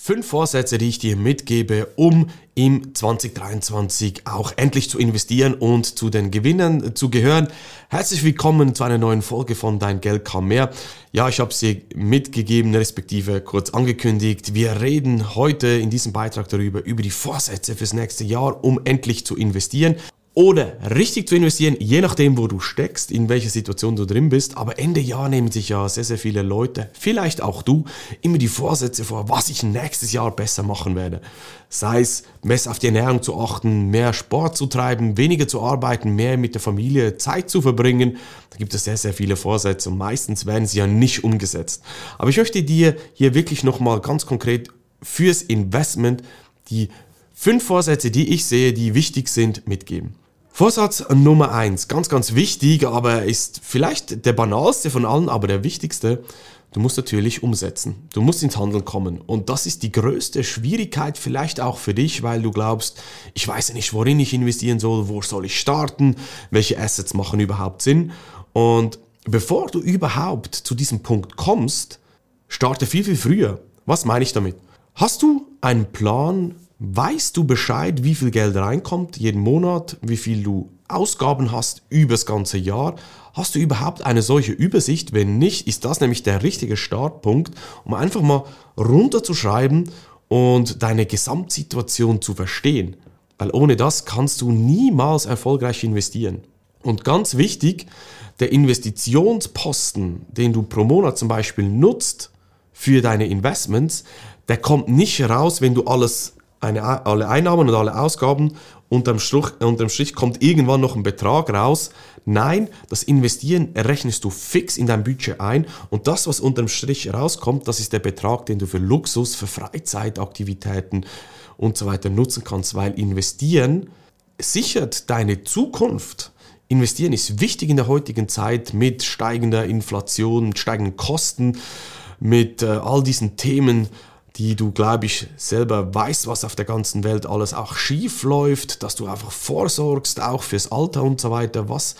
Fünf Vorsätze, die ich dir mitgebe, um im 2023 auch endlich zu investieren und zu den Gewinnern zu gehören. Herzlich willkommen zu einer neuen Folge von Dein Geld kam mehr. Ja, ich habe sie mitgegeben, respektive kurz angekündigt. Wir reden heute in diesem Beitrag darüber, über die Vorsätze fürs nächste Jahr, um endlich zu investieren oder richtig zu investieren, je nachdem, wo du steckst, in welcher Situation du drin bist. Aber Ende Jahr nehmen sich ja sehr, sehr viele Leute, vielleicht auch du, immer die Vorsätze vor, was ich nächstes Jahr besser machen werde. Sei es, besser auf die Ernährung zu achten, mehr Sport zu treiben, weniger zu arbeiten, mehr mit der Familie Zeit zu verbringen. Da gibt es sehr, sehr viele Vorsätze und meistens werden sie ja nicht umgesetzt. Aber ich möchte dir hier wirklich nochmal ganz konkret fürs Investment die fünf Vorsätze, die ich sehe, die wichtig sind, mitgeben. Vorsatz Nummer eins, ganz, ganz wichtig, aber ist vielleicht der banalste von allen, aber der wichtigste. Du musst natürlich umsetzen. Du musst ins Handeln kommen. Und das ist die größte Schwierigkeit vielleicht auch für dich, weil du glaubst, ich weiß nicht, worin ich investieren soll, wo soll ich starten, welche Assets machen überhaupt Sinn. Und bevor du überhaupt zu diesem Punkt kommst, starte viel, viel früher. Was meine ich damit? Hast du einen Plan, Weißt du Bescheid, wie viel Geld reinkommt jeden Monat, wie viel du Ausgaben hast über das ganze Jahr? Hast du überhaupt eine solche Übersicht? Wenn nicht, ist das nämlich der richtige Startpunkt, um einfach mal runterzuschreiben und deine Gesamtsituation zu verstehen. Weil ohne das kannst du niemals erfolgreich investieren. Und ganz wichtig, der Investitionsposten, den du pro Monat zum Beispiel nutzt für deine Investments, der kommt nicht raus, wenn du alles eine, alle Einnahmen und alle Ausgaben, unterm Strich, unterm Strich kommt irgendwann noch ein Betrag raus. Nein, das Investieren rechnest du fix in dein Budget ein und das, was unterm Strich rauskommt, das ist der Betrag, den du für Luxus, für Freizeitaktivitäten und so weiter nutzen kannst, weil investieren sichert deine Zukunft. Investieren ist wichtig in der heutigen Zeit mit steigender Inflation, mit steigenden Kosten, mit äh, all diesen Themen die du, glaube ich, selber weißt, was auf der ganzen Welt alles auch schief läuft, dass du einfach vorsorgst, auch fürs Alter und so weiter, was,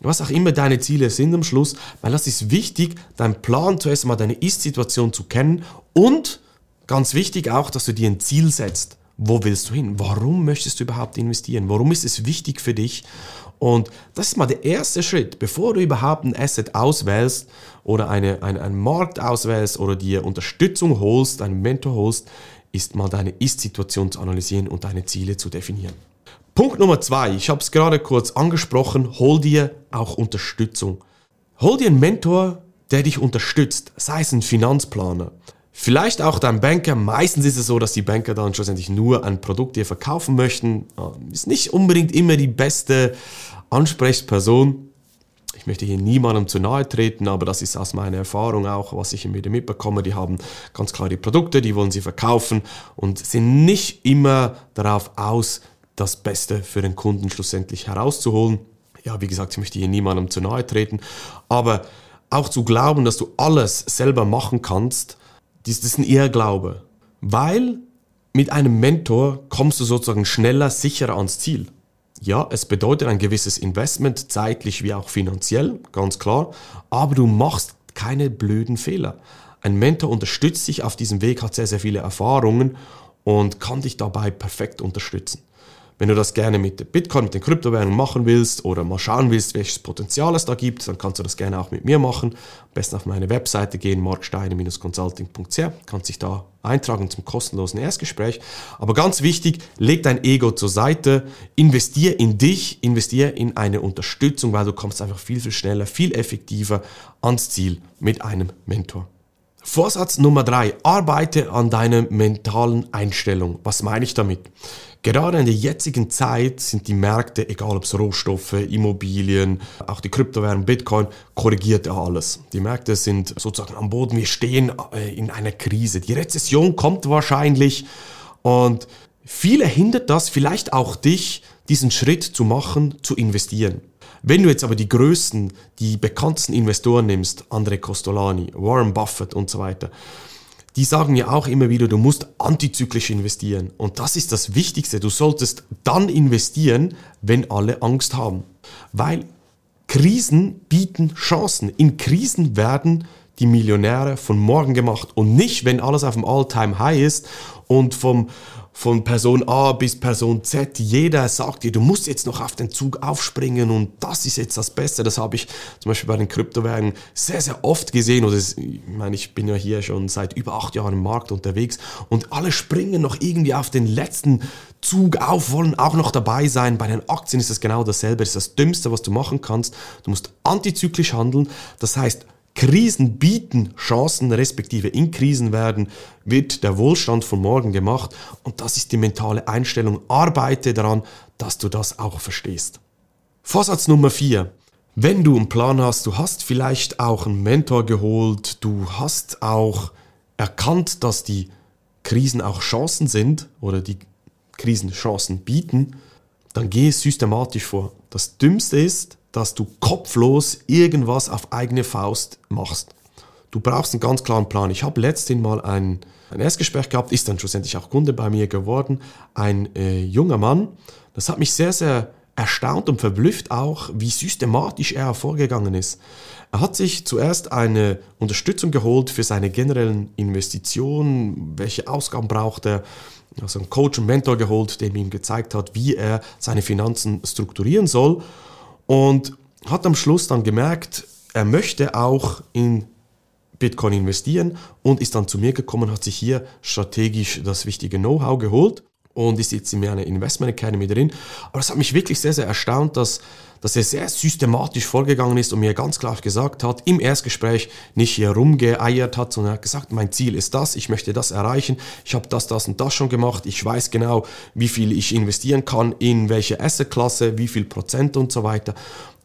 was auch immer deine Ziele sind am Schluss, weil das ist wichtig, dein Plan zuerst mal deine Ist-Situation zu kennen und ganz wichtig auch, dass du dir ein Ziel setzt. Wo willst du hin? Warum möchtest du überhaupt investieren? Warum ist es wichtig für dich? Und das ist mal der erste Schritt, bevor du überhaupt ein Asset auswählst oder eine, eine, einen Markt auswählst oder dir Unterstützung holst, einen Mentor holst, ist mal deine Ist-Situation zu analysieren und deine Ziele zu definieren. Punkt Nummer zwei, ich habe es gerade kurz angesprochen, hol dir auch Unterstützung. Hol dir einen Mentor, der dich unterstützt, sei es ein Finanzplaner, Vielleicht auch dein Banker. Meistens ist es so, dass die Banker dann schlussendlich nur ein Produkt dir verkaufen möchten. Ist nicht unbedingt immer die beste Ansprechperson. Ich möchte hier niemandem zu nahe treten, aber das ist aus meiner Erfahrung auch, was ich immer wieder mitbekomme. Die haben ganz klar die Produkte, die wollen sie verkaufen und sind nicht immer darauf aus, das Beste für den Kunden schlussendlich herauszuholen. Ja, wie gesagt, ich möchte hier niemandem zu nahe treten, aber auch zu glauben, dass du alles selber machen kannst, das ist ein Irrglaube, weil mit einem Mentor kommst du sozusagen schneller, sicherer ans Ziel. Ja, es bedeutet ein gewisses Investment, zeitlich wie auch finanziell, ganz klar, aber du machst keine blöden Fehler. Ein Mentor unterstützt dich auf diesem Weg, hat sehr, sehr viele Erfahrungen und kann dich dabei perfekt unterstützen. Wenn du das gerne mit Bitcoin, mit den Kryptowährungen machen willst oder mal schauen willst, welches Potenzial es da gibt, dann kannst du das gerne auch mit mir machen. Am besten auf meine Webseite gehen, marksteine-consulting.ch, kannst dich da eintragen zum kostenlosen Erstgespräch. Aber ganz wichtig, leg dein Ego zur Seite, investier in dich, investier in eine Unterstützung, weil du kommst einfach viel, viel schneller, viel effektiver ans Ziel mit einem Mentor. Vorsatz Nummer drei: Arbeite an deiner mentalen Einstellung. Was meine ich damit? Gerade in der jetzigen Zeit sind die Märkte, egal ob es Rohstoffe, Immobilien, auch die Kryptowährung, Bitcoin, korrigiert ja alles. Die Märkte sind sozusagen am Boden. Wir stehen äh, in einer Krise. Die Rezession kommt wahrscheinlich und viele hindert das, vielleicht auch dich, diesen Schritt zu machen, zu investieren. Wenn du jetzt aber die größten, die bekanntesten Investoren nimmst, André Costolani, Warren Buffett und so weiter, die sagen ja auch immer wieder, du musst antizyklisch investieren. Und das ist das Wichtigste. Du solltest dann investieren, wenn alle Angst haben. Weil Krisen bieten Chancen. In Krisen werden die Millionäre von morgen gemacht und nicht, wenn alles auf dem All-Time-High ist und vom, von Person A bis Person Z, jeder sagt dir, du musst jetzt noch auf den Zug aufspringen und das ist jetzt das Beste. Das habe ich zum Beispiel bei den Kryptowährungen sehr, sehr oft gesehen. Oder ich meine, ich bin ja hier schon seit über acht Jahren im Markt unterwegs und alle springen noch irgendwie auf den letzten Zug auf, wollen auch noch dabei sein. Bei den Aktien ist es genau dasselbe. Das ist das Dümmste, was du machen kannst. Du musst antizyklisch handeln. Das heißt, Krisen bieten Chancen, respektive in Krisen werden, wird der Wohlstand von morgen gemacht. Und das ist die mentale Einstellung. Arbeite daran, dass du das auch verstehst. Vorsatz Nummer 4. Wenn du einen Plan hast, du hast vielleicht auch einen Mentor geholt, du hast auch erkannt, dass die Krisen auch Chancen sind oder die Krisen Chancen bieten, dann geh systematisch vor. Das Dümmste ist, dass du kopflos irgendwas auf eigene Faust machst. Du brauchst einen ganz klaren Plan. Ich habe letztens mal ein, ein Erstgespräch gehabt, ist dann schlussendlich auch Kunde bei mir geworden. Ein äh, junger Mann. Das hat mich sehr, sehr erstaunt und verblüfft auch, wie systematisch er vorgegangen ist. Er hat sich zuerst eine Unterstützung geholt für seine generellen Investitionen, welche Ausgaben braucht er, also einen Coach und Mentor geholt, der ihm gezeigt hat, wie er seine Finanzen strukturieren soll und hat am Schluss dann gemerkt, er möchte auch in Bitcoin investieren und ist dann zu mir gekommen, hat sich hier strategisch das wichtige Know-how geholt und ist jetzt in meiner Investment Academy drin. Aber es hat mich wirklich sehr, sehr erstaunt, dass, dass er sehr systematisch vorgegangen ist und mir ganz klar gesagt hat, im Erstgespräch nicht hier rumgeeiert hat, sondern er hat gesagt, mein Ziel ist das, ich möchte das erreichen, ich habe das, das und das schon gemacht, ich weiß genau, wie viel ich investieren kann, in welche Assetklasse, wie viel Prozent und so weiter.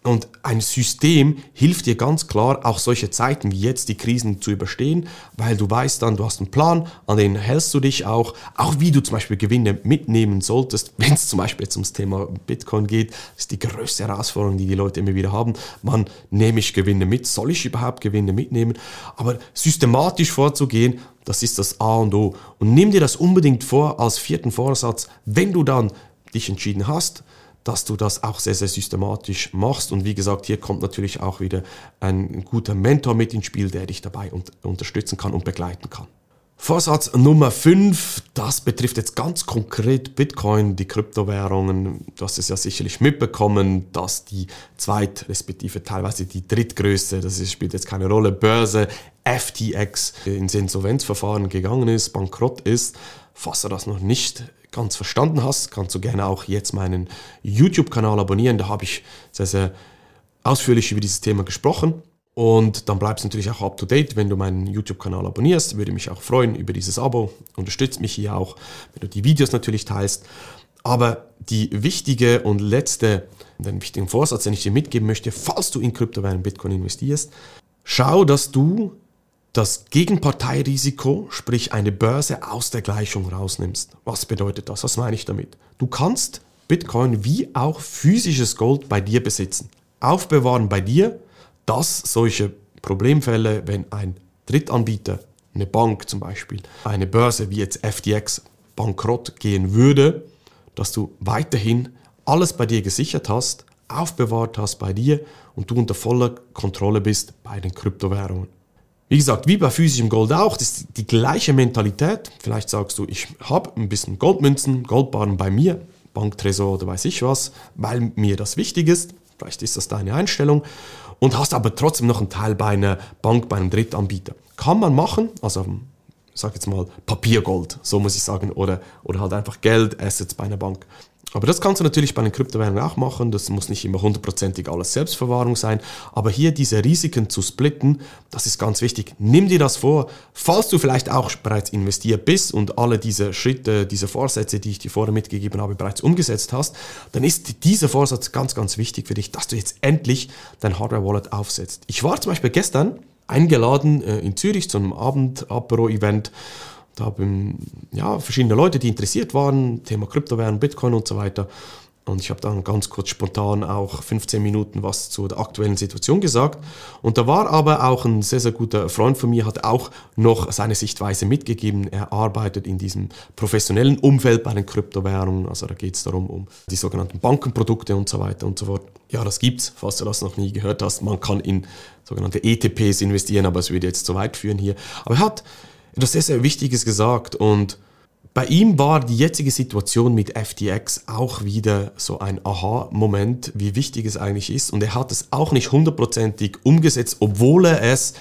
Und ein System hilft dir ganz klar, auch solche Zeiten wie jetzt die Krisen zu überstehen, weil du weißt dann, du hast einen Plan, an den hältst du dich auch, auch wie du zum Beispiel Gewinne mitnehmen solltest, wenn es zum Beispiel jetzt ums Thema Bitcoin geht, das ist die größte Herausforderung, die die Leute immer wieder haben. Man, nehme ich Gewinne mit? Soll ich überhaupt Gewinne mitnehmen? Aber systematisch vorzugehen, das ist das A und O. Und nimm dir das unbedingt vor als vierten Vorsatz, wenn du dann dich entschieden hast, dass du das auch sehr, sehr systematisch machst. Und wie gesagt, hier kommt natürlich auch wieder ein guter Mentor mit ins Spiel, der dich dabei unterstützen kann und begleiten kann. Vorsatz Nummer 5, das betrifft jetzt ganz konkret Bitcoin, die Kryptowährungen. Du hast es ja sicherlich mitbekommen, dass die zweit, respektive teilweise die drittgrößte, das spielt jetzt keine Rolle, Börse FTX ins Insolvenzverfahren gegangen ist, bankrott ist. Falls du das noch nicht ganz verstanden hast, kannst du gerne auch jetzt meinen YouTube-Kanal abonnieren. Da habe ich sehr, sehr ausführlich über dieses Thema gesprochen. Und dann bleibst du natürlich auch up to date, wenn du meinen YouTube-Kanal abonnierst. Würde mich auch freuen über dieses Abo. Unterstützt mich hier auch, wenn du die Videos natürlich teilst. Aber die wichtige und letzte, den wichtigen Vorsatz, den ich dir mitgeben möchte, falls du in Kryptowährungen Bitcoin investierst, schau, dass du das Gegenparteirisiko, sprich eine Börse aus der Gleichung rausnimmst. Was bedeutet das? Was meine ich damit? Du kannst Bitcoin wie auch physisches Gold bei dir besitzen. Aufbewahren bei dir, dass solche Problemfälle, wenn ein Drittanbieter, eine Bank zum Beispiel, eine Börse wie jetzt FTX bankrott gehen würde, dass du weiterhin alles bei dir gesichert hast, aufbewahrt hast bei dir und du unter voller Kontrolle bist bei den Kryptowährungen. Wie gesagt, wie bei physischem Gold auch, das ist die gleiche Mentalität. Vielleicht sagst du, ich habe ein bisschen Goldmünzen, Goldbarren bei mir, Banktresor oder weiß ich was, weil mir das wichtig ist. Vielleicht ist das deine Einstellung. Und hast aber trotzdem noch einen Teil bei einer Bank, bei einem Drittanbieter. Kann man machen, also sag jetzt mal Papiergold, so muss ich sagen, oder, oder halt einfach Geld, Assets bei einer Bank. Aber das kannst du natürlich bei den Kryptowährungen auch machen. Das muss nicht immer hundertprozentig alles Selbstverwahrung sein. Aber hier diese Risiken zu splitten, das ist ganz wichtig. Nimm dir das vor. Falls du vielleicht auch bereits investiert bist und alle diese Schritte, diese Vorsätze, die ich dir vorher mitgegeben habe, bereits umgesetzt hast, dann ist dieser Vorsatz ganz, ganz wichtig für dich, dass du jetzt endlich dein Hardware-Wallet aufsetzt. Ich war zum Beispiel gestern eingeladen äh, in Zürich zu einem Abend-Apero-Event da haben ja, verschiedene Leute, die interessiert waren, Thema Kryptowährung, Bitcoin und so weiter. Und ich habe dann ganz kurz spontan auch 15 Minuten was zu der aktuellen Situation gesagt. Und da war aber auch ein sehr, sehr guter Freund von mir, hat auch noch seine Sichtweise mitgegeben. Er arbeitet in diesem professionellen Umfeld bei den Kryptowährungen. Also da geht es darum, um die sogenannten Bankenprodukte und so weiter und so fort. Ja, das gibt's, falls du das noch nie gehört hast. Man kann in sogenannte ETPs investieren, aber es würde jetzt zu weit führen hier. Aber er hat etwas sehr, sehr Wichtiges gesagt und bei ihm war die jetzige Situation mit FTX auch wieder so ein Aha-Moment, wie wichtig es eigentlich ist. Und er hat es auch nicht hundertprozentig umgesetzt, obwohl er es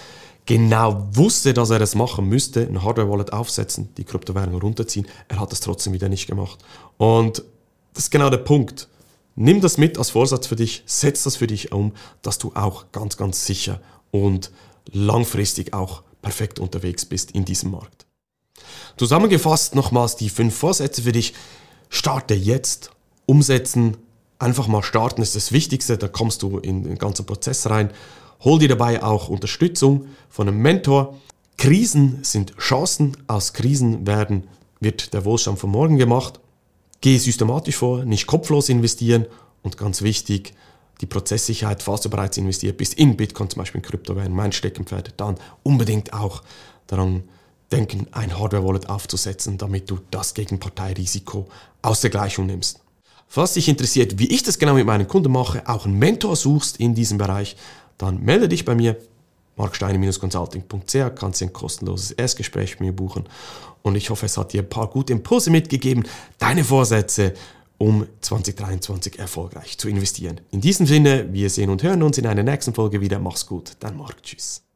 genau wusste, dass er es machen müsste, ein Hardware-Wallet aufsetzen, die Kryptowährung runterziehen. Er hat es trotzdem wieder nicht gemacht. Und das ist genau der Punkt. Nimm das mit als Vorsatz für dich, setz das für dich um, dass du auch ganz, ganz sicher und langfristig auch perfekt unterwegs bist in diesem Markt. Zusammengefasst nochmals die fünf Vorsätze für dich. Starte jetzt, umsetzen, einfach mal starten ist das Wichtigste, da kommst du in den ganzen Prozess rein. Hol dir dabei auch Unterstützung von einem Mentor. Krisen sind Chancen, aus Krisen werden, wird der Wohlstand von morgen gemacht. Gehe systematisch vor, nicht kopflos investieren und ganz wichtig, die Prozesssicherheit, falls du bereits investiert bist in Bitcoin, zum Beispiel in Kryptowährungen, mein Steckenpferd, dann unbedingt auch daran denken, ein Hardware-Wallet aufzusetzen, damit du das Gegenparteirisiko aus der Gleichung nimmst. Falls dich interessiert, wie ich das genau mit meinen Kunden mache, auch einen Mentor suchst in diesem Bereich, dann melde dich bei mir, marksteine-consulting.ch, kannst ein kostenloses Erstgespräch mit mir buchen und ich hoffe, es hat dir ein paar gute Impulse mitgegeben, deine Vorsätze, um 2023 erfolgreich zu investieren. In diesem Sinne, wir sehen und hören uns in einer nächsten Folge wieder. Mach's gut, dein Marc. Tschüss.